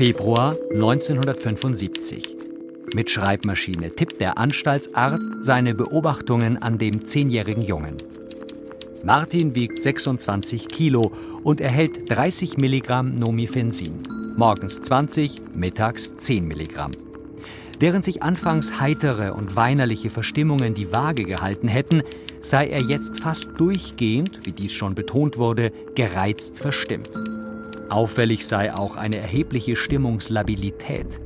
Februar 1975. Mit Schreibmaschine tippt der Anstaltsarzt seine Beobachtungen an dem zehnjährigen Jungen. Martin wiegt 26 Kilo und erhält 30 Milligramm Nomifensin. Morgens 20, mittags 10 Milligramm. Während sich anfangs heitere und weinerliche Verstimmungen die Waage gehalten hätten, sei er jetzt fast durchgehend, wie dies schon betont wurde, gereizt verstimmt. Auffällig sei auch eine erhebliche Stimmungslabilität.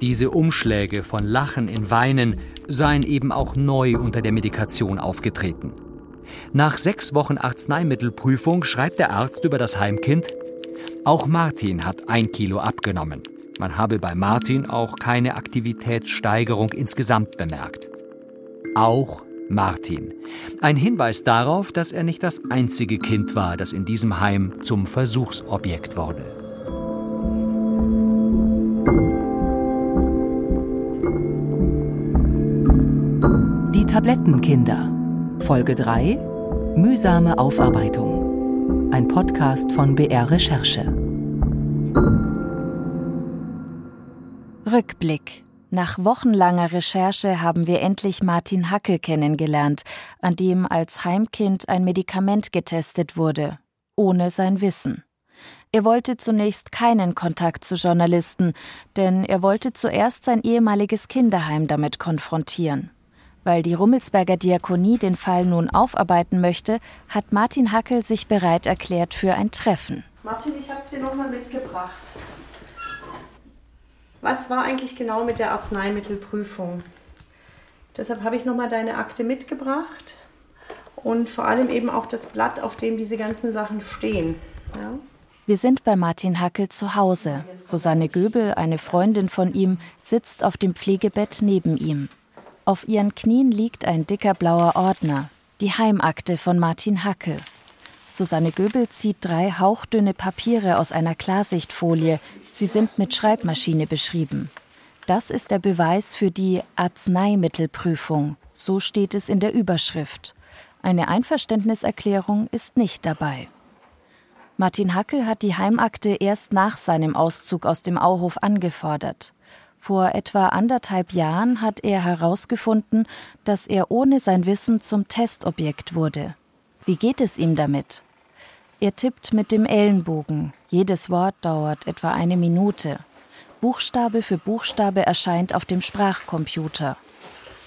Diese Umschläge von Lachen in Weinen seien eben auch neu unter der Medikation aufgetreten. Nach sechs Wochen Arzneimittelprüfung schreibt der Arzt über das Heimkind, auch Martin hat ein Kilo abgenommen. Man habe bei Martin auch keine Aktivitätssteigerung insgesamt bemerkt. Auch Martin. Ein Hinweis darauf, dass er nicht das einzige Kind war, das in diesem Heim zum Versuchsobjekt wurde. Die Tablettenkinder. Folge 3. Mühsame Aufarbeitung. Ein Podcast von BR Recherche. Rückblick. Nach wochenlanger Recherche haben wir endlich Martin Hackel kennengelernt, an dem als Heimkind ein Medikament getestet wurde, ohne sein Wissen. Er wollte zunächst keinen Kontakt zu Journalisten, denn er wollte zuerst sein ehemaliges Kinderheim damit konfrontieren. Weil die Rummelsberger Diakonie den Fall nun aufarbeiten möchte, hat Martin Hackel sich bereit erklärt für ein Treffen. Martin, ich habe es dir nochmal mitgebracht. Was war eigentlich genau mit der Arzneimittelprüfung? Deshalb habe ich nochmal deine Akte mitgebracht und vor allem eben auch das Blatt, auf dem diese ganzen Sachen stehen. Ja? Wir sind bei Martin Hackel zu Hause. Susanne Göbel, eine Freundin von ihm, sitzt auf dem Pflegebett neben ihm. Auf ihren Knien liegt ein dicker blauer Ordner, die Heimakte von Martin Hackel. Susanne Göbel zieht drei hauchdünne Papiere aus einer Klarsichtfolie, Sie sind mit Schreibmaschine beschrieben. Das ist der Beweis für die Arzneimittelprüfung. So steht es in der Überschrift. Eine Einverständniserklärung ist nicht dabei. Martin Hackel hat die Heimakte erst nach seinem Auszug aus dem Auhof angefordert. Vor etwa anderthalb Jahren hat er herausgefunden, dass er ohne sein Wissen zum Testobjekt wurde. Wie geht es ihm damit? Er tippt mit dem Ellenbogen. Jedes Wort dauert etwa eine Minute. Buchstabe für Buchstabe erscheint auf dem Sprachcomputer.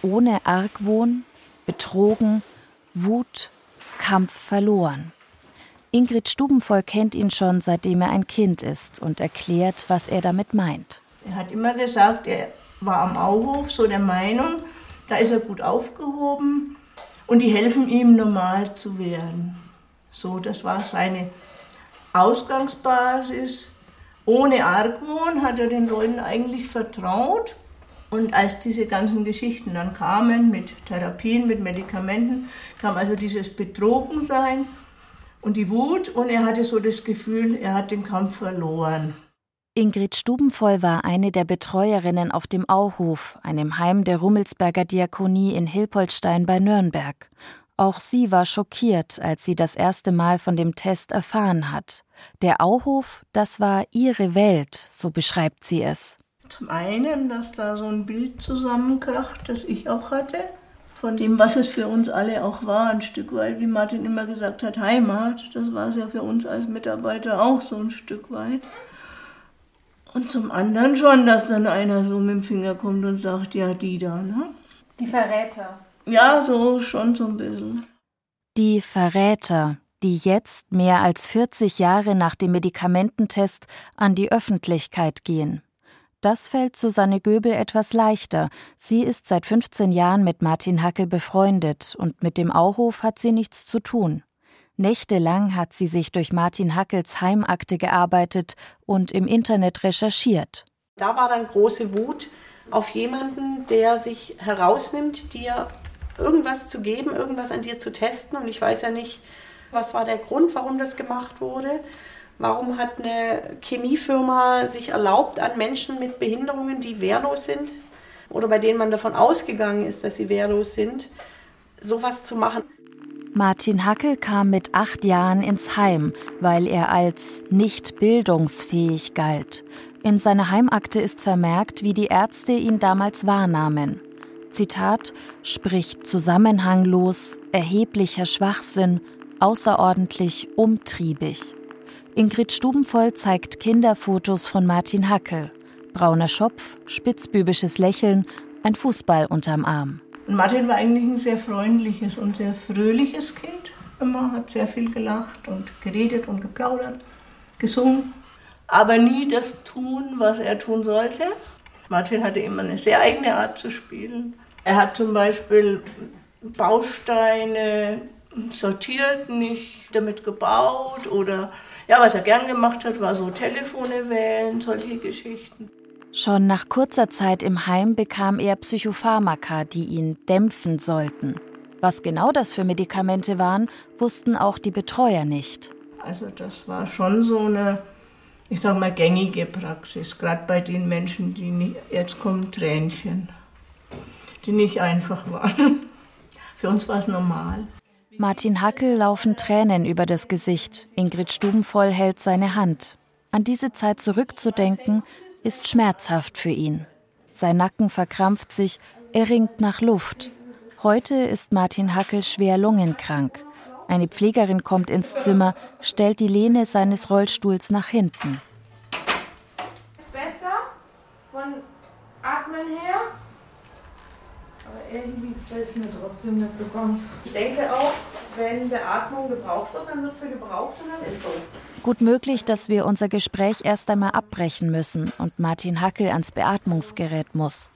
Ohne Argwohn, betrogen, Wut, Kampf verloren. Ingrid Stubenvoll kennt ihn schon, seitdem er ein Kind ist und erklärt, was er damit meint. Er hat immer gesagt, er war am Auhof so der Meinung, da ist er gut aufgehoben und die helfen ihm normal zu werden. So, das war seine Ausgangsbasis. Ohne Argwohn hat er den Leuten eigentlich vertraut. Und als diese ganzen Geschichten dann kamen mit Therapien, mit Medikamenten, kam also dieses Betrogensein und die Wut und er hatte so das Gefühl, er hat den Kampf verloren. Ingrid Stubenvoll war eine der Betreuerinnen auf dem Auhof, einem Heim der Rummelsberger Diakonie in Hilpoltstein bei Nürnberg. Auch sie war schockiert, als sie das erste Mal von dem Test erfahren hat. Der Auhof, das war ihre Welt, so beschreibt sie es. Zum einen, dass da so ein Bild zusammenkracht, das ich auch hatte, von dem, was es für uns alle auch war, ein Stück weit, wie Martin immer gesagt hat, Heimat. Das war es ja für uns als Mitarbeiter auch so ein Stück weit. Und zum anderen schon, dass dann einer so mit dem Finger kommt und sagt, ja, die da, ne? Die Verräter. Ja, so schon so ein bisschen. Die Verräter, die jetzt mehr als 40 Jahre nach dem Medikamententest an die Öffentlichkeit gehen. Das fällt Susanne Göbel etwas leichter. Sie ist seit 15 Jahren mit Martin Hackel befreundet und mit dem Auhof hat sie nichts zu tun. Nächtelang hat sie sich durch Martin Hackels Heimakte gearbeitet und im Internet recherchiert. Da war dann große Wut auf jemanden, der sich herausnimmt, dir irgendwas zu geben, irgendwas an dir zu testen. Und ich weiß ja nicht, was war der Grund, warum das gemacht wurde. Warum hat eine Chemiefirma sich erlaubt, an Menschen mit Behinderungen, die wehrlos sind oder bei denen man davon ausgegangen ist, dass sie wehrlos sind, sowas zu machen? Martin Hackel kam mit acht Jahren ins Heim, weil er als nicht bildungsfähig galt. In seiner Heimakte ist vermerkt, wie die Ärzte ihn damals wahrnahmen. Zitat, spricht zusammenhanglos, erheblicher Schwachsinn, außerordentlich umtriebig. Ingrid Stubenvoll zeigt Kinderfotos von Martin Hackel. Brauner Schopf, spitzbübisches Lächeln, ein Fußball unterm Arm. Martin war eigentlich ein sehr freundliches und sehr fröhliches Kind. Immer hat sehr viel gelacht und geredet und geplaudert, gesungen, aber nie das tun, was er tun sollte. Martin hatte immer eine sehr eigene Art zu spielen. Er hat zum Beispiel Bausteine sortiert, nicht damit gebaut oder ja, was er gern gemacht hat, war so Telefone wählen, solche Geschichten. Schon nach kurzer Zeit im Heim bekam er Psychopharmaka, die ihn dämpfen sollten. Was genau das für Medikamente waren, wussten auch die Betreuer nicht. Also das war schon so eine, ich sag mal, gängige Praxis, gerade bei den Menschen, die nicht, jetzt kommen Tränchen, die nicht einfach waren. Für uns war es normal. Martin Hackel laufen Tränen über das Gesicht. Ingrid Stubenvoll hält seine Hand. An diese Zeit zurückzudenken, ist schmerzhaft für ihn. Sein Nacken verkrampft sich, er ringt nach Luft. Heute ist Martin Hackel schwer lungenkrank. Eine Pflegerin kommt ins Zimmer, stellt die Lehne seines Rollstuhls nach hinten. Besser von Atmen her? Aber irgendwie fällt es mir trotzdem nicht so ganz. Ich denke auch, wenn Beatmung gebraucht wird, dann wird sie gebraucht und dann ist so. Gut möglich, dass wir unser Gespräch erst einmal abbrechen müssen und Martin Hackel ans Beatmungsgerät muss.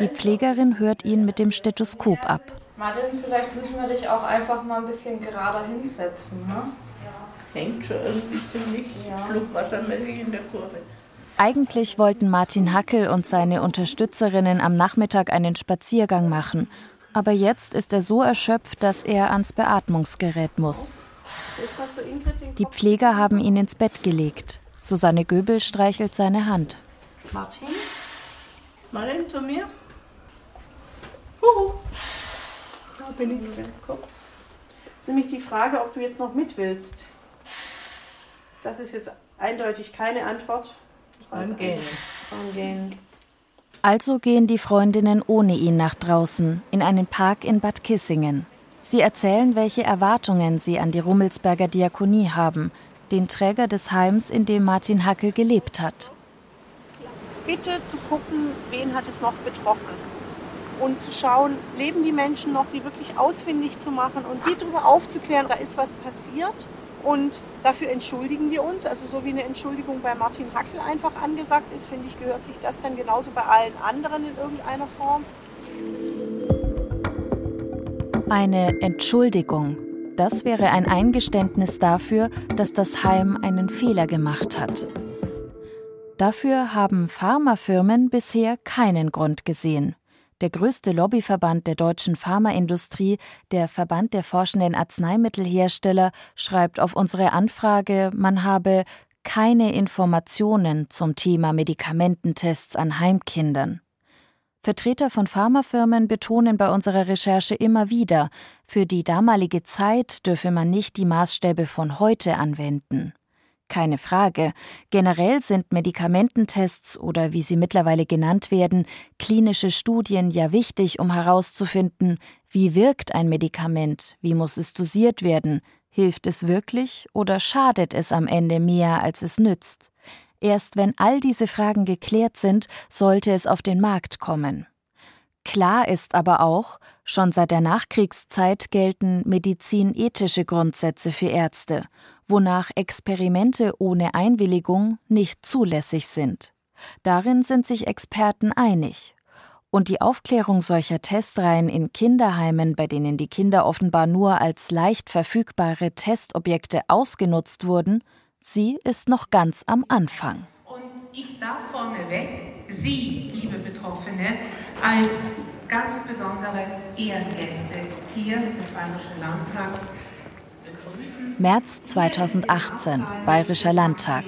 Die Pflegerin hört ihn mit dem Stethoskop ab. Martin, vielleicht müssen wir dich auch einfach mal ein bisschen gerader hinsetzen, ne? Hängt schon irgendwie ziemlich Ja. schluckwassermäßig in der Kurve. Eigentlich wollten Martin Hackel und seine Unterstützerinnen am Nachmittag einen Spaziergang machen. Aber jetzt ist er so erschöpft, dass er ans Beatmungsgerät muss. Die. Pfleger haben ihn ins Bett gelegt. Susanne Göbel streichelt seine Hand. Martin, Martin, zu mir? Huhu. Da bin ich ganz kurz. Das ist nämlich die Frage, ob du jetzt noch mit willst. Das ist jetzt eindeutig keine Antwort. Beim jetzt Gehen. Beim Gehen. Also gehen die Freundinnen ohne ihn nach draußen, in einen Park in Bad Kissingen. Sie erzählen, welche Erwartungen sie an die Rummelsberger Diakonie haben, den Träger des Heims, in dem Martin Hackel gelebt hat. Bitte zu gucken, wen hat es noch betroffen. Und zu schauen, leben die Menschen noch, die wirklich ausfindig zu machen und die darüber aufzuklären, da ist was passiert. Und dafür entschuldigen wir uns. Also so wie eine Entschuldigung bei Martin Hackel einfach angesagt ist, finde ich, gehört sich das dann genauso bei allen anderen in irgendeiner Form. Eine Entschuldigung. Das wäre ein Eingeständnis dafür, dass das Heim einen Fehler gemacht hat. Dafür haben Pharmafirmen bisher keinen Grund gesehen. Der größte Lobbyverband der deutschen Pharmaindustrie, der Verband der forschenden Arzneimittelhersteller, schreibt auf unsere Anfrage, man habe keine Informationen zum Thema Medikamententests an Heimkindern. Vertreter von Pharmafirmen betonen bei unserer Recherche immer wieder, für die damalige Zeit dürfe man nicht die Maßstäbe von heute anwenden. Keine Frage, generell sind Medikamententests oder wie sie mittlerweile genannt werden, klinische Studien ja wichtig, um herauszufinden, wie wirkt ein Medikament, wie muss es dosiert werden, hilft es wirklich oder schadet es am Ende mehr, als es nützt. Erst wenn all diese Fragen geklärt sind, sollte es auf den Markt kommen. Klar ist aber auch, schon seit der Nachkriegszeit gelten medizinethische Grundsätze für Ärzte, wonach Experimente ohne Einwilligung nicht zulässig sind. Darin sind sich Experten einig. Und die Aufklärung solcher Testreihen in Kinderheimen, bei denen die Kinder offenbar nur als leicht verfügbare Testobjekte ausgenutzt wurden, sie ist noch ganz am Anfang. Und ich darf vorneweg Sie, liebe Betroffene, als ganz besondere Ehrengäste hier des Bayerischen Landtags. März 2018, Bayerischer Landtag.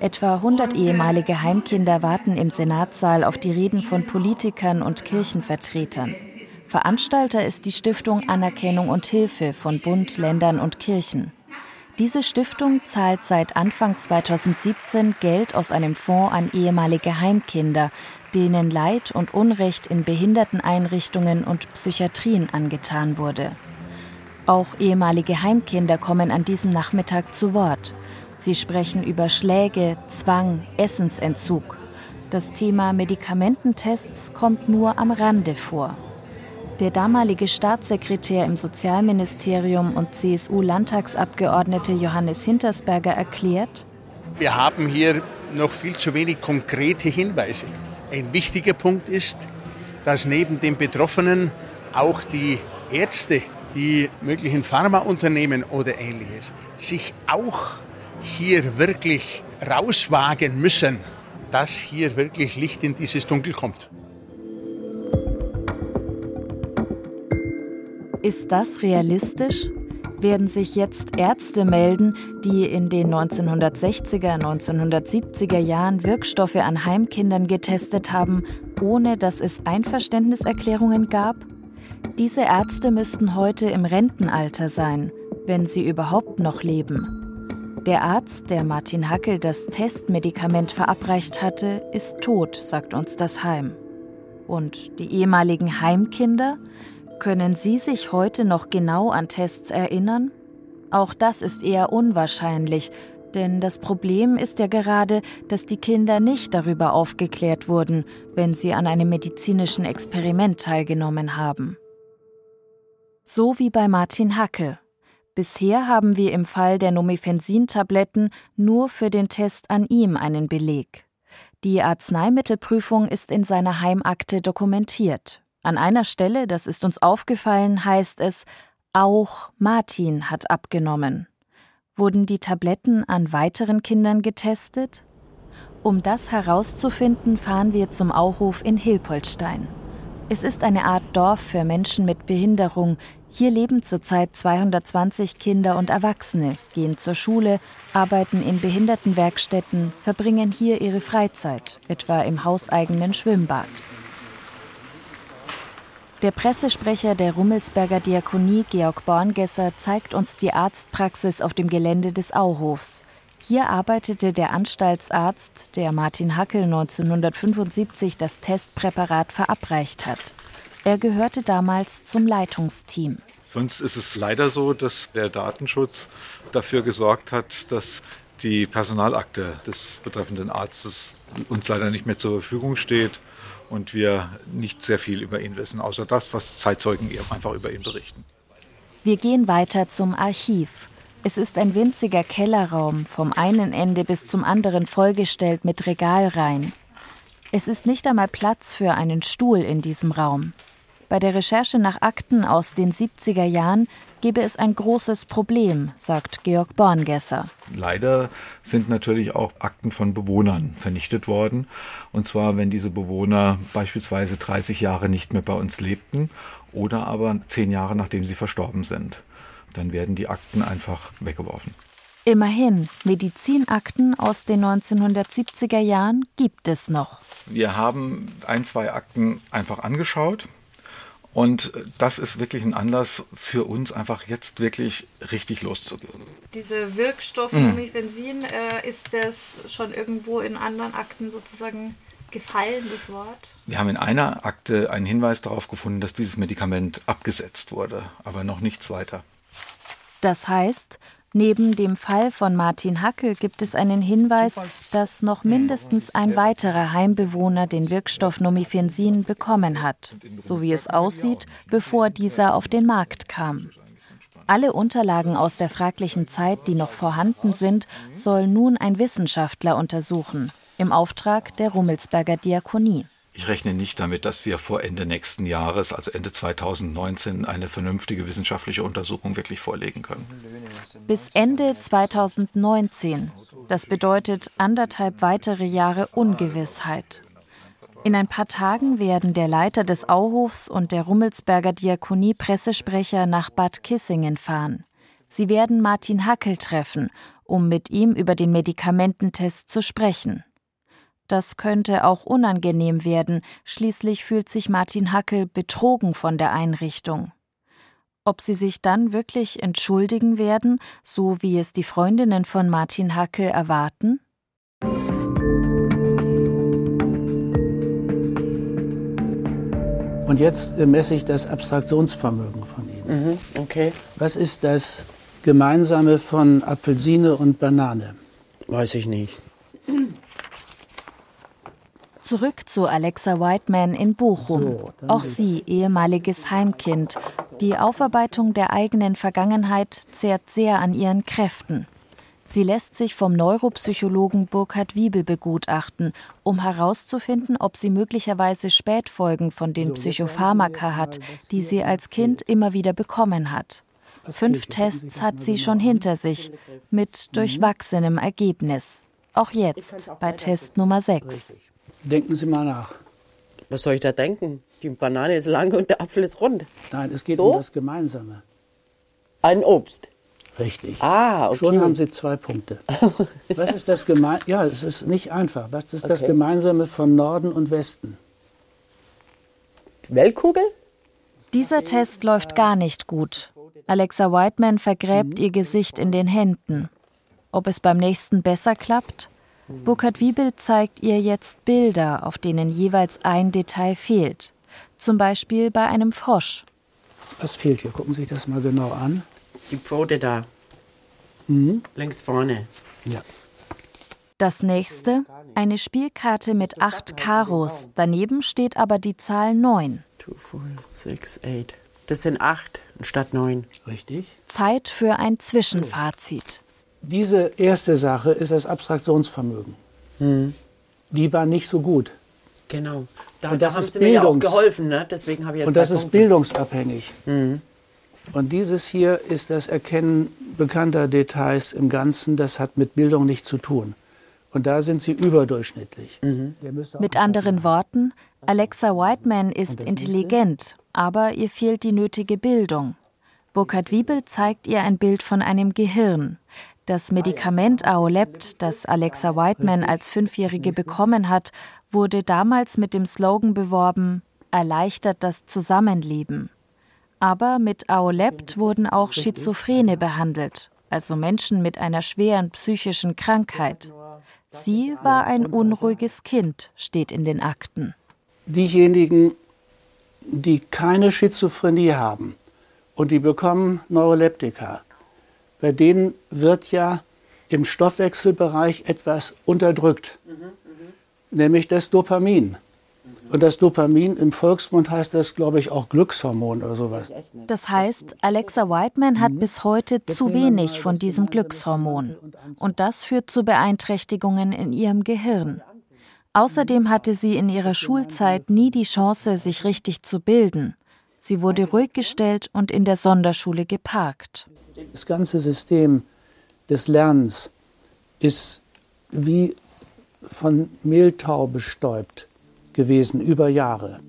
Etwa 100 ehemalige Heimkinder warten im Senatssaal auf die Reden von Politikern und Kirchenvertretern. Veranstalter ist die Stiftung Anerkennung und Hilfe von Bund, Ländern und Kirchen. Diese Stiftung zahlt seit Anfang 2017 Geld aus einem Fonds an ehemalige Heimkinder, denen Leid und Unrecht in Behinderteneinrichtungen und Psychiatrien angetan wurde. Auch ehemalige Heimkinder kommen an diesem Nachmittag zu Wort. Sie sprechen über Schläge, Zwang, Essensentzug. Das Thema Medikamententests kommt nur am Rande vor. Der damalige Staatssekretär im Sozialministerium und CSU-Landtagsabgeordnete Johannes Hintersberger erklärt, wir haben hier noch viel zu wenig konkrete Hinweise. Ein wichtiger Punkt ist, dass neben den Betroffenen auch die Ärzte, die möglichen Pharmaunternehmen oder ähnliches sich auch hier wirklich rauswagen müssen, dass hier wirklich Licht in dieses Dunkel kommt. Ist das realistisch? Werden sich jetzt Ärzte melden, die in den 1960er, 1970er Jahren Wirkstoffe an Heimkindern getestet haben, ohne dass es Einverständniserklärungen gab? Diese Ärzte müssten heute im Rentenalter sein, wenn sie überhaupt noch leben. Der Arzt, der Martin Hackel das Testmedikament verabreicht hatte, ist tot, sagt uns das Heim. Und die ehemaligen Heimkinder? Können Sie sich heute noch genau an Tests erinnern? Auch das ist eher unwahrscheinlich, denn das Problem ist ja gerade, dass die Kinder nicht darüber aufgeklärt wurden, wenn sie an einem medizinischen Experiment teilgenommen haben. So wie bei Martin Hackel. Bisher haben wir im Fall der Nomifensin-Tabletten nur für den Test an ihm einen Beleg. Die Arzneimittelprüfung ist in seiner Heimakte dokumentiert. An einer Stelle, das ist uns aufgefallen, heißt es, auch Martin hat abgenommen. Wurden die Tabletten an weiteren Kindern getestet? Um das herauszufinden, fahren wir zum Auhof in Hilpoltstein. Es ist eine Art Dorf für Menschen mit Behinderung. Hier leben zurzeit 220 Kinder und Erwachsene, gehen zur Schule, arbeiten in Behindertenwerkstätten, verbringen hier ihre Freizeit, etwa im hauseigenen Schwimmbad. Der Pressesprecher der Rummelsberger Diakonie, Georg Borngesser, zeigt uns die Arztpraxis auf dem Gelände des Auhofs. Hier arbeitete der Anstaltsarzt, der Martin Hackel 1975 das Testpräparat verabreicht hat. Er gehörte damals zum Leitungsteam. Sonst ist es leider so, dass der Datenschutz dafür gesorgt hat, dass die Personalakte des betreffenden Arztes uns leider nicht mehr zur Verfügung steht und wir nicht sehr viel über ihn wissen, außer das, was Zeitzeugen einfach über ihn berichten. Wir gehen weiter zum Archiv. Es ist ein winziger Kellerraum, vom einen Ende bis zum anderen vollgestellt mit Regalreihen. Es ist nicht einmal Platz für einen Stuhl in diesem Raum. Bei der Recherche nach Akten aus den 70er Jahren gebe es ein großes Problem, sagt Georg Borngesser. Leider sind natürlich auch Akten von Bewohnern vernichtet worden. Und zwar, wenn diese Bewohner beispielsweise 30 Jahre nicht mehr bei uns lebten oder aber zehn Jahre nachdem sie verstorben sind. Dann werden die Akten einfach weggeworfen. Immerhin, Medizinakten aus den 1970er Jahren gibt es noch. Wir haben ein, zwei Akten einfach angeschaut und das ist wirklich ein Anlass für uns, einfach jetzt wirklich richtig loszugehen. Diese Wirkstoff Lumifensin, mhm. äh, ist das schon irgendwo in anderen Akten sozusagen gefallen, das Wort? Wir haben in einer Akte einen Hinweis darauf gefunden, dass dieses Medikament abgesetzt wurde, aber noch nichts weiter. Das heißt, Neben dem Fall von Martin Hackel gibt es einen Hinweis, dass noch mindestens ein weiterer Heimbewohner den Wirkstoff Nomifensin bekommen hat, so wie es aussieht, bevor dieser auf den Markt kam. Alle Unterlagen aus der fraglichen Zeit, die noch vorhanden sind, soll nun ein Wissenschaftler untersuchen, im Auftrag der Rummelsberger Diakonie. Ich rechne nicht damit, dass wir vor Ende nächsten Jahres, also Ende 2019, eine vernünftige wissenschaftliche Untersuchung wirklich vorlegen können. Bis Ende 2019. Das bedeutet anderthalb weitere Jahre Ungewissheit. In ein paar Tagen werden der Leiter des Auhofs und der Rummelsberger Diakonie Pressesprecher nach Bad Kissingen fahren. Sie werden Martin Hackel treffen, um mit ihm über den Medikamententest zu sprechen. Das könnte auch unangenehm werden, schließlich fühlt sich Martin Hackel betrogen von der Einrichtung. Ob sie sich dann wirklich entschuldigen werden, so wie es die Freundinnen von Martin Hackel erwarten? Und jetzt messe ich das Abstraktionsvermögen von Ihnen. Mhm, okay. Was ist das Gemeinsame von Apfelsine und Banane? Weiß ich nicht. Zurück zu Alexa Whiteman in Bochum. Auch sie ehemaliges Heimkind. Die Aufarbeitung der eigenen Vergangenheit zehrt sehr an ihren Kräften. Sie lässt sich vom Neuropsychologen Burkhard Wiebel begutachten, um herauszufinden, ob sie möglicherweise Spätfolgen von den Psychopharmaka hat, die sie als Kind immer wieder bekommen hat. Fünf Tests hat sie schon hinter sich, mit durchwachsenem Ergebnis. Auch jetzt bei Test Nummer 6. Denken Sie mal nach. Was soll ich da denken? Die Banane ist lang und der Apfel ist rund. Nein, es geht So? um das Gemeinsame. Ein Obst. Richtig. Ah, okay. Schon haben Sie zwei Punkte. Was ist das Geme Ja, es ist nicht einfach. Was ist das Okay. Gemeinsame von Norden und Westen? Weltkugel? Dieser Test läuft gar nicht gut. Alexa Whiteman vergräbt ihr Gesicht in den Händen. Ob es beim nächsten besser klappt? Burkhard Wiebel zeigt ihr jetzt Bilder, auf denen jeweils ein Detail fehlt. Zum Beispiel bei einem Frosch. Was fehlt hier? Gucken Sie sich das mal genau an. Die Pfote da. Mhm. Links vorne. Ja. Das nächste, eine Spielkarte mit acht Karos. Daneben steht aber die Zahl 9. 2, 4, 6, 8. Das sind acht statt neun. Richtig. Zeit für ein Zwischenfazit. Diese erste Sache ist das Abstraktionsvermögen. Die war nicht so gut. Genau. Da, Und da das haben ist sie mir ja auch Bildungs- geholfen, ne? Deswegen habe ich jetzt Und das ist Punkte. bildungsabhängig. Und dieses hier ist das Erkennen bekannter Details im Ganzen. Das hat mit Bildung nichts zu tun. Und da sind sie überdurchschnittlich. Auch Mit anderen Worten, Alexa Whiteman ist intelligent, aber ihr fehlt die nötige Bildung. Burkhard Wiebel zeigt ihr ein Bild von einem Gehirn. Das Medikament Aolept, das Alexa Whiteman als Fünfjährige bekommen hat, wurde damals mit dem Slogan beworben: Erleichtert das Zusammenleben. Aber mit Aolept wurden auch Schizophrene behandelt, also Menschen mit einer schweren psychischen Krankheit. Sie war ein unruhiges Kind, steht in den Akten. diejenigen, die keine Schizophrenie haben und die bekommen Neuroleptika, bei denen wird ja im Stoffwechselbereich etwas unterdrückt, nämlich das Dopamin. Und das Dopamin im Volksmund heißt das, glaube ich, auch Glückshormon oder sowas. Das heißt, Alexa Whiteman hat bis heute zu wenig von diesem Glückshormon. Und das führt zu Beeinträchtigungen in ihrem Gehirn. Außerdem hatte sie in ihrer Schulzeit nie die Chance, sich richtig zu bilden. Sie wurde ruhig gestellt und in der Sonderschule geparkt. Das ganze System des Lernens ist wie von Mehltau bestäubt gewesen über Jahre.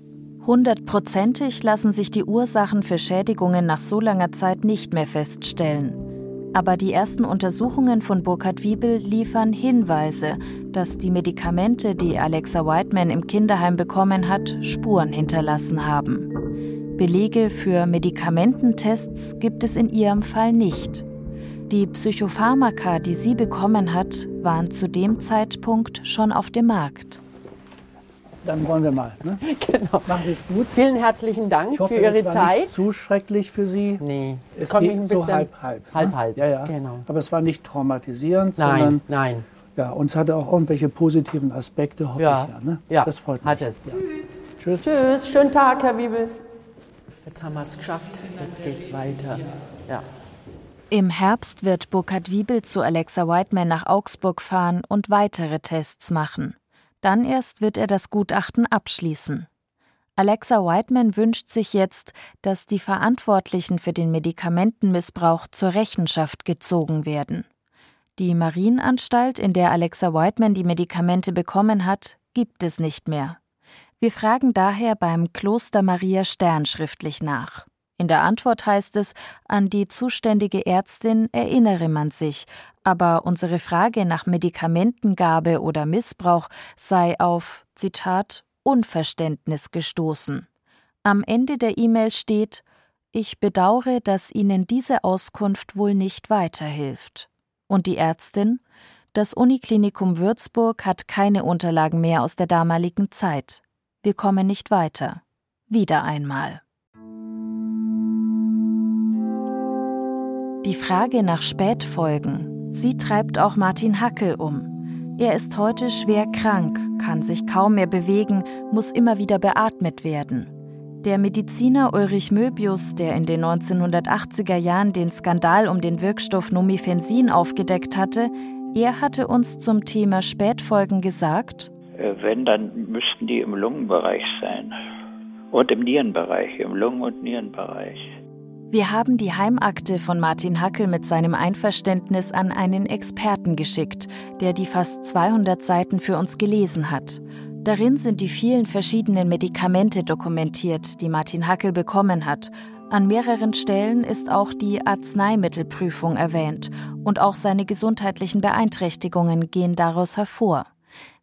Hundertprozentig lassen sich die Ursachen für Schädigungen nach so langer Zeit nicht mehr feststellen. Aber die ersten Untersuchungen von Burkhard Wiebel liefern Hinweise, dass die Medikamente, die Alexa Whiteman im Kinderheim bekommen hat, Spuren hinterlassen haben. Belege für Medikamententests gibt es in ihrem Fall nicht. Die Psychopharmaka, die sie bekommen hat, waren zu dem Zeitpunkt schon auf dem Markt. Dann wollen wir mal. Ne? Genau. Machen Sie es gut. Vielen herzlichen Dank Ich hoffe, für Ihre es war Zeit. nicht zu schrecklich für Sie. Nee, Es mich ein so bisschen halb, halb. ne? halb, halb. Ja, ja. Genau. Aber es war nicht traumatisierend, Nein, sondern nein. ja, uns hatte auch irgendwelche positiven Aspekte, hoffe Ja. ich ja. Ne? Ja, Das freut mich. hat es. Ja. Tschüss. Tschüss, schönen Tag, Herr Wiebel. Jetzt haben wir es geschafft. Jetzt geht's weiter. Ja. Im Herbst wird Burkhard Wiebel zu Alexa Whiteman nach Augsburg fahren und weitere Tests machen. Dann erst wird er das Gutachten abschließen. Alexa Whiteman wünscht sich jetzt, dass die Verantwortlichen für den Medikamentenmissbrauch zur Rechenschaft gezogen werden. Die Marienanstalt, in der Alexa Whiteman die Medikamente bekommen hat, gibt es nicht mehr. Wir fragen daher beim Kloster Maria Stern schriftlich nach. In der Antwort heißt es, an die zuständige Ärztin erinnere man sich, aber unsere Frage nach Medikamentengabe oder Missbrauch sei auf, Zitat, Unverständnis gestoßen. Am Ende der E-Mail steht, ich bedaure, dass Ihnen diese Auskunft wohl nicht weiterhilft. Und die Ärztin? Das Uniklinikum Würzburg hat keine Unterlagen mehr aus der damaligen Zeit. Wir kommen nicht weiter. Wieder einmal. Die Frage nach Spätfolgen, sie treibt auch Martin Hackel um. Er ist heute schwer krank, kann sich kaum mehr bewegen, muss immer wieder beatmet werden. Der Mediziner Ulrich Möbius, der in den 1980er Jahren den Skandal um den Wirkstoff Nomifensin aufgedeckt hatte, er hatte uns zum Thema Spätfolgen gesagt, wenn, dann müssten die im Lungenbereich sein. Und im Nierenbereich, im Lungen- und Nierenbereich. Wir haben die Heimakte von Martin Hackel mit seinem Einverständnis an einen Experten geschickt, der die fast 200 Seiten für uns gelesen hat. Darin sind die vielen verschiedenen Medikamente dokumentiert, die Martin Hackel bekommen hat. An mehreren Stellen ist auch die Arzneimittelprüfung erwähnt und auch seine gesundheitlichen Beeinträchtigungen gehen daraus hervor.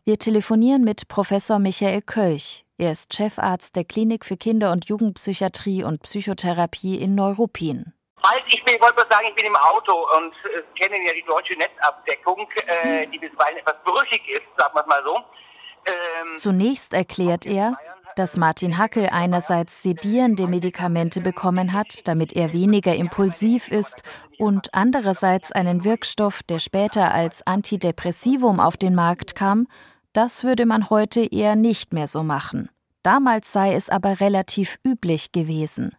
Wir telefonieren mit Professor Michael Kölch. Er ist Chefarzt der Klinik für Kinder- und Jugendpsychiatrie und Psychotherapie in Neuruppin. Halt, ich bin, wollte sagen, ich bin im Auto und äh, kenne ja die deutsche Netzabdeckung, äh, die bisweilen etwas brüchig ist, sagen wir es mal so. Ähm, Zunächst erklärt er, dass Martin Hackel einerseits sedierende Medikamente bekommen hat, damit er weniger impulsiv ist, und andererseits einen Wirkstoff, der später als Antidepressivum auf den Markt kam, das würde man heute eher nicht mehr so machen. Damals sei es aber relativ üblich gewesen.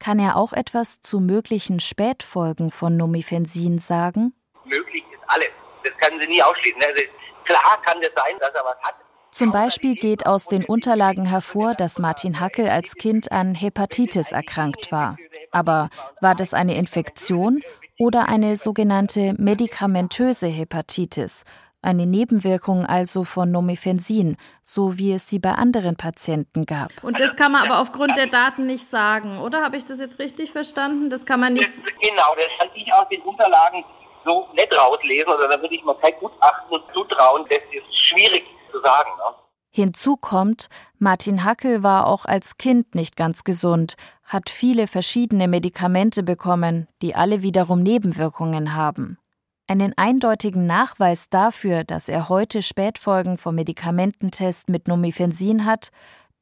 Kann er auch etwas zu möglichen Spätfolgen von Nomifensin sagen? Möglich ist alles. Das können Sie nie ausschließen. Also klar kann es sein, dass er was hat. Zum Beispiel geht aus den Unterlagen hervor, dass Martin Hackel als Kind an Hepatitis erkrankt war. Aber war das eine Infektion oder eine sogenannte medikamentöse Hepatitis, eine Nebenwirkung also von Nomifensin, so wie es sie bei anderen Patienten gab. Und das kann man aber aufgrund der Daten nicht sagen, oder? Habe ich das jetzt richtig verstanden? Das kann man nicht. Genau, das kann ich aus den Unterlagen so nicht rauslesen, oder da würde ich mal kein Gutachten zutrauen. Das ist schwierig zu sagen. Ne? Hinzu kommt, Martin Hackel war auch als Kind nicht ganz gesund, hat viele verschiedene Medikamente bekommen, die alle wiederum Nebenwirkungen haben. Einen eindeutigen Nachweis dafür, dass er heute Spätfolgen vom Medikamententest mit Nomifensin hat,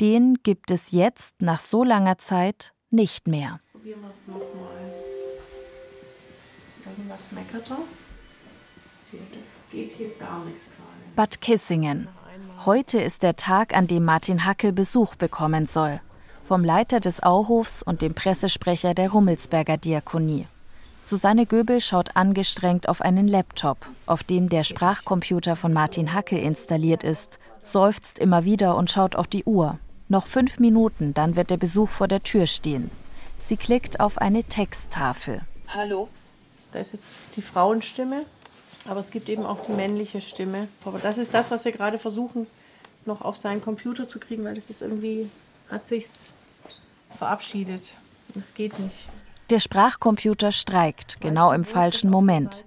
den gibt es jetzt nach so langer Zeit nicht mehr. Probieren wir es nochmal. Irgendwas meckert er? Das geht hier gar nichts gerade. Bad Kissingen. Heute ist der Tag, an dem Martin Hackel Besuch bekommen soll. Vom Leiter des Auhofs und dem Pressesprecher der Rummelsberger Diakonie. Susanne Göbel schaut angestrengt auf einen Laptop, auf dem der Sprachcomputer von Martin Hackel installiert ist, seufzt immer wieder und schaut auf die Uhr. Noch fünf Minuten, dann wird der Besuch vor der Tür stehen. Sie klickt auf eine Texttafel. Hallo. Da ist jetzt die Frauenstimme, aber es gibt eben auch die männliche Stimme. Aber das ist das, was wir gerade versuchen, noch auf seinen Computer zu kriegen, weil das ist irgendwie, hat sich's verabschiedet. Das geht nicht. Der Sprachcomputer streikt, genau im falschen Moment.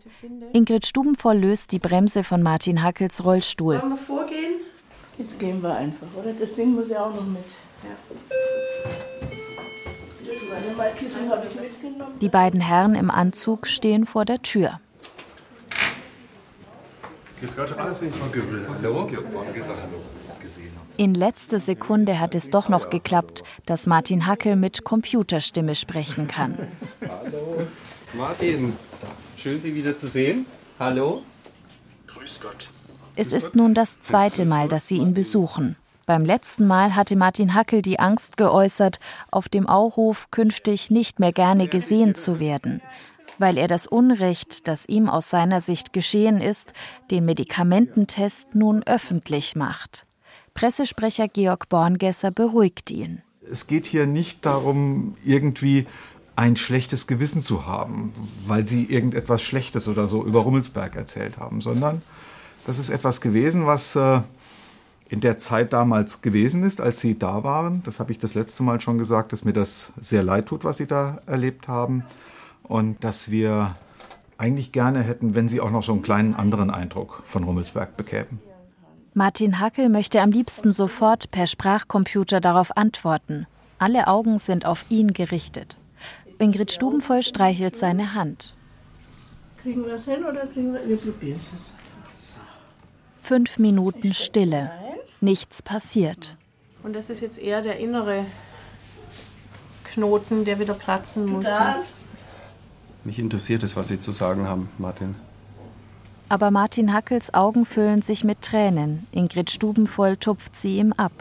Ingrid Stubenvoll löst die Bremse von Martin Hackels Rollstuhl. Sollen wir vorgehen? Jetzt gehen wir einfach, oder? Das Ding muss ja auch noch mit. Die beiden Herren im Anzug stehen vor der Tür. Grüß Gott, alles in Frau Göbel. Hallo? Hallo. In letzter Sekunde hat es doch noch geklappt, dass Martin Hackel mit Computerstimme sprechen kann. Hallo. Martin, schön Sie wieder zu sehen. Hallo. Grüß Gott. Es ist nun das zweite Mal, dass Sie ihn besuchen. Beim letzten Mal hatte Martin Hackel die Angst geäußert, auf dem Auhof künftig nicht mehr gerne gesehen zu werden, weil er das Unrecht, das ihm aus seiner Sicht geschehen ist, den Medikamententest nun öffentlich macht. Pressesprecher Georg Borngesser beruhigt ihn. Es geht hier nicht darum, irgendwie ein schlechtes Gewissen zu haben, weil sie irgendetwas Schlechtes oder so über Rummelsberg erzählt haben, sondern das ist etwas gewesen, was äh, in der Zeit damals gewesen ist, als Sie da waren. Das habe ich das letzte Mal schon gesagt, dass mir das sehr leid tut, was Sie da erlebt haben. Und dass wir eigentlich gerne hätten, wenn Sie auch noch so einen kleinen anderen Eindruck von Rummelsberg bekämen. Martin Hackel möchte am liebsten sofort per Sprachcomputer darauf antworten. Alle Augen sind auf ihn gerichtet. Ingrid Stubenvoll streichelt seine Hand. Kriegen wir es hin oder kriegen wir. Wir probieren es jetzt. Fünf Minuten Stille. Nichts passiert. Und das ist jetzt eher der innere Knoten, der wieder platzen muss. Mich interessiert es, was Sie zu sagen haben, Martin. Aber Martin Hackels Augen füllen sich mit Tränen. Ingrid Stubenvoll tupft sie ihm ab.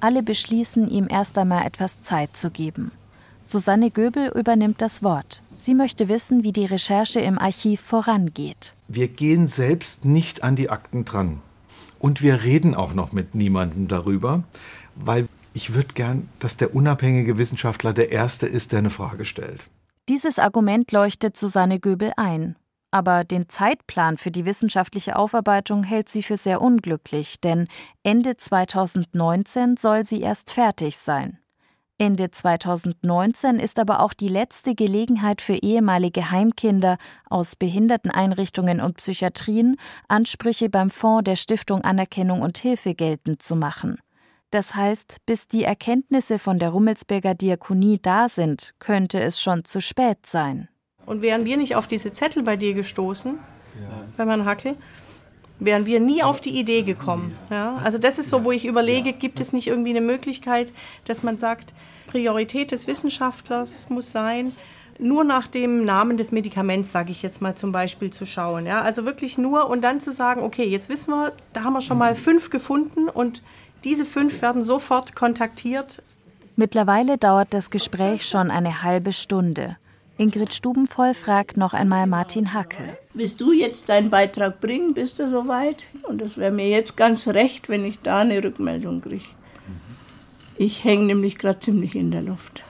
Alle beschließen, ihm erst einmal etwas Zeit zu geben. Susanne Göbel übernimmt das Wort. Sie möchte wissen, wie die Recherche im Archiv vorangeht. Wir gehen selbst nicht an die Akten dran. Und wir reden auch noch mit niemandem darüber, weil ich würde gern, dass der unabhängige Wissenschaftler der Erste ist, der eine Frage stellt. Dieses Argument leuchtet Susanne Göbel ein. Aber den Zeitplan für die wissenschaftliche Aufarbeitung hält sie für sehr unglücklich, denn Ende 2019 soll sie erst fertig sein. Ende 2019 ist aber auch die letzte Gelegenheit für ehemalige Heimkinder aus Behinderteneinrichtungen und Psychiatrien, Ansprüche beim Fonds der Stiftung Anerkennung und Hilfe geltend zu machen. Das heißt, bis die Erkenntnisse von der Rummelsberger Diakonie da sind, könnte es schon zu spät sein. Und wären wir nicht auf diese Zettel bei dir gestoßen, ja. bei Herrn Hackel, wären wir nie auf die Idee gekommen. Ja? Also das ist so, wo ich überlege, gibt es nicht irgendwie eine Möglichkeit, dass man sagt, Priorität des Wissenschaftlers muss sein, nur nach dem Namen des Medikaments, sage ich jetzt mal zum Beispiel, zu schauen. Ja? Also wirklich nur und dann zu sagen, okay, jetzt wissen wir, da haben wir schon mal fünf gefunden und diese fünf werden sofort kontaktiert. Mittlerweile dauert das Gespräch schon eine halbe Stunde. Ingrid Stubenvoll fragt noch einmal Martin Hackel. Willst du jetzt deinen Beitrag bringen? Bist du soweit? Und das wäre mir jetzt ganz recht, wenn ich da eine Rückmeldung kriege. Ich hänge nämlich gerade ziemlich in der Luft.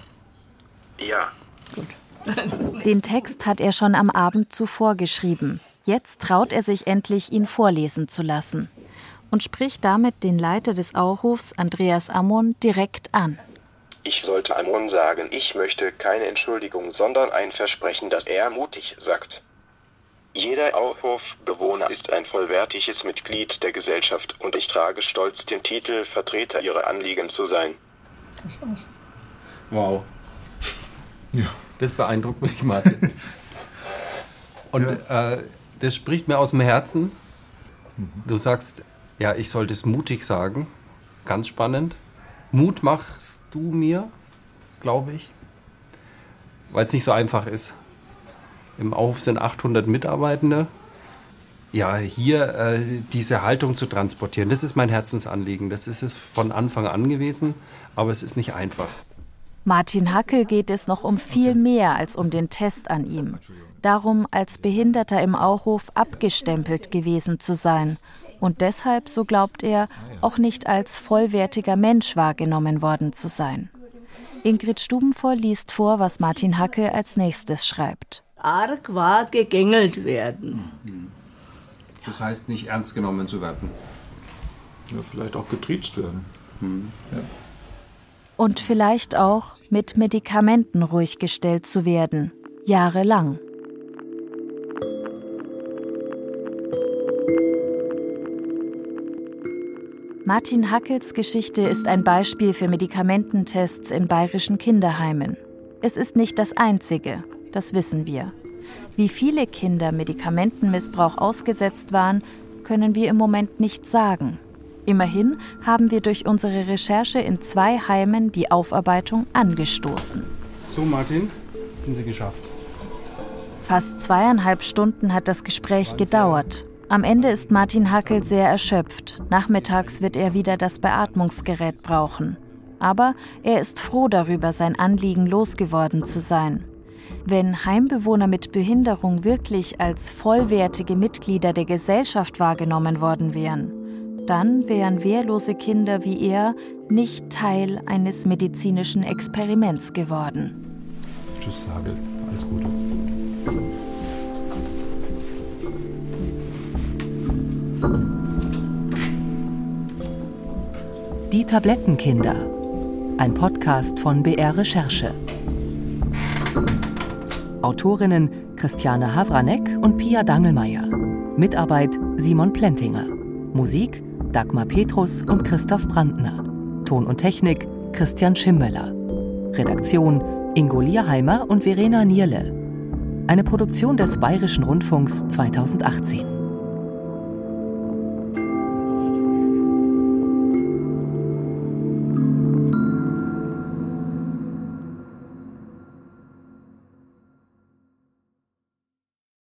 Ja. Gut. Den Text hat er schon am Abend zuvor geschrieben. Jetzt traut er sich endlich, ihn vorlesen zu lassen und spricht damit den Leiter des Auhofs, Andreas Ammon, direkt an. Ich sollte Amon sagen, ich möchte keine Entschuldigung, sondern ein Versprechen, dass er mutig sagt. Jeder Auhofbewohner ist ein vollwertiges Mitglied der Gesellschaft und ich trage stolz den Titel, Vertreter ihrer Anliegen zu sein. Das war's. Wow. Ja. Das beeindruckt mich, Martin. Und ja. äh, das spricht mir aus dem Herzen. Du sagst, ja, ich sollte es mutig sagen. Ganz spannend. Mut machst du mir, glaube ich, weil es nicht so einfach ist. Im Auf sind 800 Mitarbeitende. Ja, hier äh, diese Haltung zu transportieren, das ist mein Herzensanliegen. Das ist es von Anfang an gewesen, aber es ist nicht einfach. Martin Hackel geht es noch um viel mehr als um den Test an ihm. Darum, als Behinderter im Auhof abgestempelt gewesen zu sein und deshalb, so glaubt er, auch nicht als vollwertiger Mensch wahrgenommen worden zu sein. Ingrid Stubenvoll liest vor, was Martin Hackel als nächstes schreibt. Arg war gegängelt werden. Das heißt, nicht ernst genommen zu werden. Ja, vielleicht auch getriezt werden. Hm. Ja. Und vielleicht auch mit Medikamenten ruhig gestellt zu werden, jahrelang. Martin Hackels Geschichte ist ein Beispiel für Medikamententests in bayerischen Kinderheimen. Es ist nicht das einzige, das wissen wir. Wie viele Kinder Medikamentenmissbrauch ausgesetzt waren, können wir im Moment nicht sagen. Immerhin haben wir durch unsere Recherche in zwei Heimen die Aufarbeitung angestoßen. So, Martin, sind Sie geschafft. Fast zweieinhalb Stunden hat das Gespräch gedauert am Ende ist Martin Hackel sehr erschöpft. Nachmittags wird er wieder das Beatmungsgerät brauchen. Aber er ist froh darüber, sein Anliegen losgeworden zu sein. Wenn Heimbewohner mit Behinderung wirklich als vollwertige Mitglieder der Gesellschaft wahrgenommen worden wären, dann wären wehrlose Kinder wie er nicht Teil eines medizinischen Experiments geworden. Tschüss, Hagel. Alles Gute. Die Tablettenkinder. Ein Podcast von BR Recherche. Autorinnen Christiane Havranek und Pia Dangelmeier. Mitarbeit Simon Plentinger. Musik Dagmar Petrus und Christoph Brandner. Ton und Technik Christian Schimmöller. Redaktion Ingo Lierheimer und Verena Nierle. Eine Produktion des Bayerischen Rundfunks 2018.